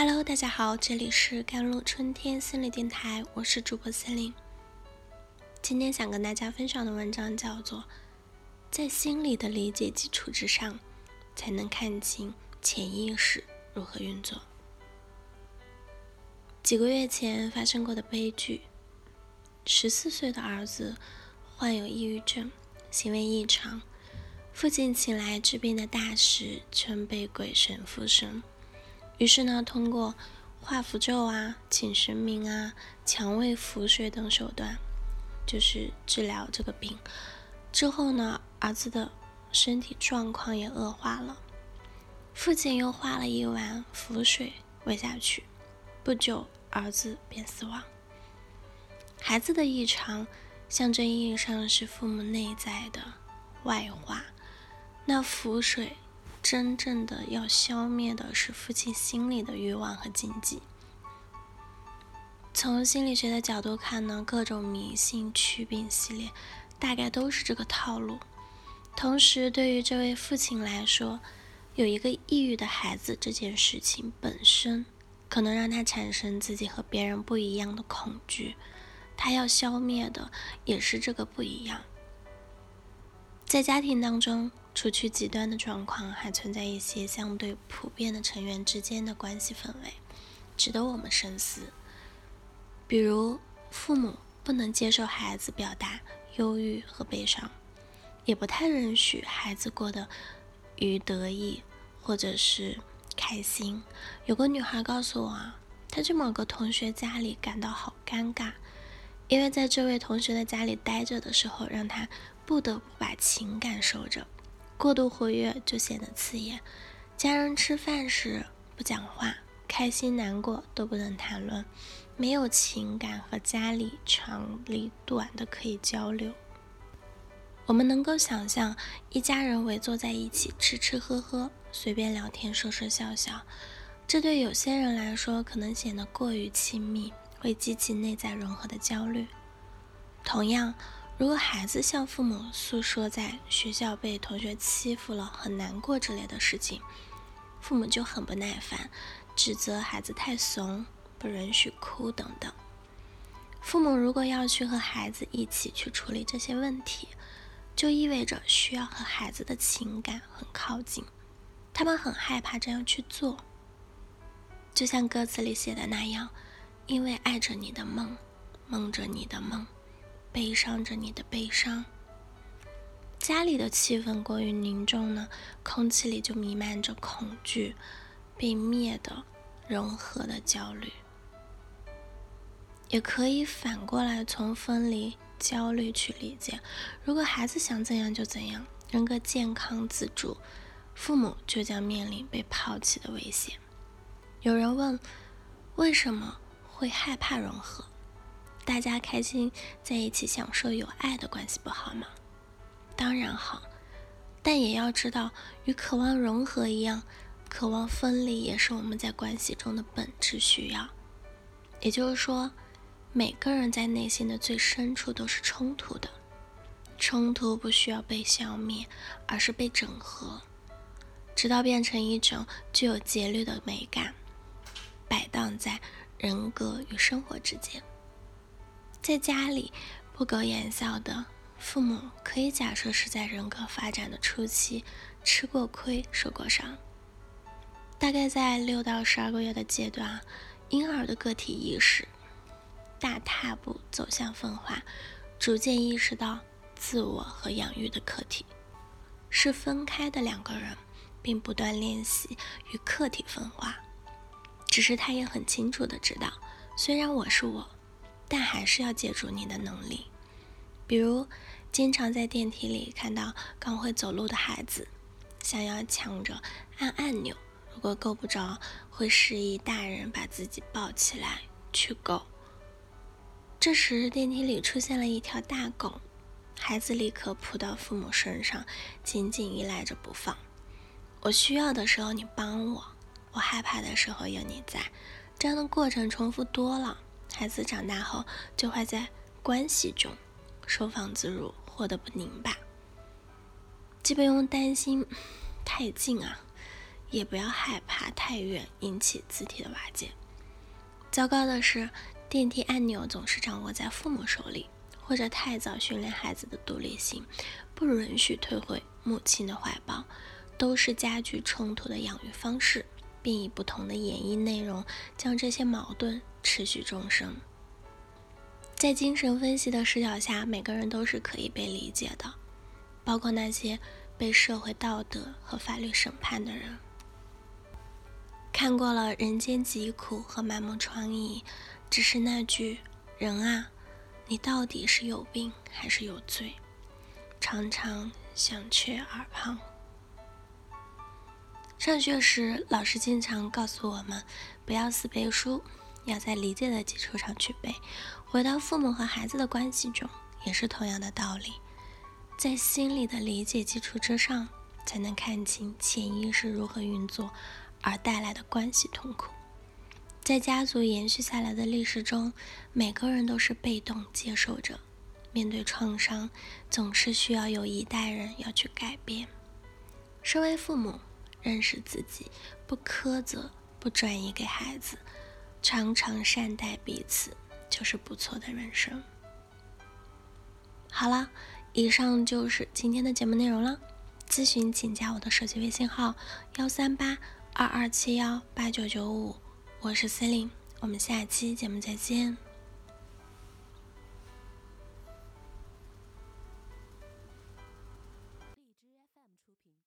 Hello，大家好，这里是甘露春天心理电台，我是主播森林。今天想跟大家分享的文章叫做《在心理的理解基础之上，才能看清潜意识如何运作》。几个月前发生过的悲剧：十四岁的儿子患有抑郁症，行为异常。父亲请来治病的大师，称被鬼神附身。于是呢，通过画符咒啊、请神明啊、强喂符水等手段，就是治疗这个病。之后呢，儿子的身体状况也恶化了。父亲又画了一碗符水喂下去，不久儿子便死亡。孩子的异常，象征意义上是父母内在的外化。那符水真正的要消灭的是父亲心里的欲望和禁忌。从心理学的角度看呢，各种迷信祛病系列大概都是这个套路。同时，对于这位父亲来说，有一个抑郁的孩子这件事情本身，可能让他产生自己和别人不一样的恐惧。他要消灭的也是这个不一样。在家庭当中。除去极端的状况，还存在一些相对普遍的成员之间的关系氛围，值得我们深思。比如，父母不能接受孩子表达忧郁和悲伤，也不太允许孩子过得于得意或者是开心。有个女孩告诉我啊，她去某个同学家里感到好尴尬，因为在这位同学的家里待着的时候，让她不得不把情感收着。过度活跃就显得刺眼。家人吃饭时不讲话，开心难过都不能谈论，没有情感和家里长里短的可以交流。我们能够想象一家人围坐在一起吃吃喝喝，随便聊天说说笑笑，这对有些人来说可能显得过于亲密，会激起内在融合的焦虑。同样。如果孩子向父母诉说在学校被同学欺负了很难过之类的事情，父母就很不耐烦，指责孩子太怂，不允许哭等等。父母如果要去和孩子一起去处理这些问题，就意味着需要和孩子的情感很靠近，他们很害怕这样去做。就像歌词里写的那样，因为爱着你的梦，梦着你的梦。悲伤着你的悲伤，家里的气氛过于凝重呢，空气里就弥漫着恐惧、被灭的、融合的焦虑。也可以反过来从分离焦虑去理解：如果孩子想怎样就怎样，人格健康自主，父母就将面临被抛弃的危险。有人问：为什么会害怕融合？大家开心在一起，享受有爱的关系不好吗？当然好，但也要知道，与渴望融合一样，渴望分离也是我们在关系中的本质需要。也就是说，每个人在内心的最深处都是冲突的，冲突不需要被消灭，而是被整合，直到变成一种具有节律的美感，摆荡在人格与生活之间。在家里不苟言笑的父母，可以假设是在人格发展的初期吃过亏、受过伤。大概在六到十二个月的阶段，婴儿的个体意识大踏步走向分化，逐渐意识到自我和养育的客体是分开的两个人，并不断练习与客体分化。只是他也很清楚的知道，虽然我是我。但还是要借助你的能力，比如经常在电梯里看到刚会走路的孩子，想要抢着按按钮，如果够不着，会示意大人把自己抱起来去够。这时电梯里出现了一条大狗，孩子立刻扑到父母身上，紧紧依赖着不放。我需要的时候你帮我，我害怕的时候有你在，这样的过程重复多了。孩子长大后，就会在关系中收放自如，活得不拧巴，既不用担心太近啊，也不要害怕太远引起肢体的瓦解。糟糕的是，电梯按钮总是掌握在父母手里，或者太早训练孩子的独立性，不允许退回母亲的怀抱，都是加剧冲突的养育方式，并以不同的演绎内容将这些矛盾持续终生。在精神分析的视角下，每个人都是可以被理解的，包括那些被社会道德和法律审判的人。看过了人间疾苦和满目疮痍，只是那句“人啊，你到底是有病还是有罪”，常常想却耳旁。上学时，老师经常告诉我们，不要死背书，要在理解的基础上去背。回到父母和孩子的关系中，也是同样的道理，在心理的理解基础之上，才能看清潜意识如何运作。而带来的关系痛苦，在家族延续下来的历史中，每个人都是被动接受者。面对创伤，总是需要有一代人要去改变。身为父母，认识自己，不苛责，不转移给孩子，常常善待彼此，就是不错的人生。好了，以上就是今天的节目内容了。咨询请加我的手机微信号：幺三八。二二七幺八九九五，我是司令，我们下期节目再见。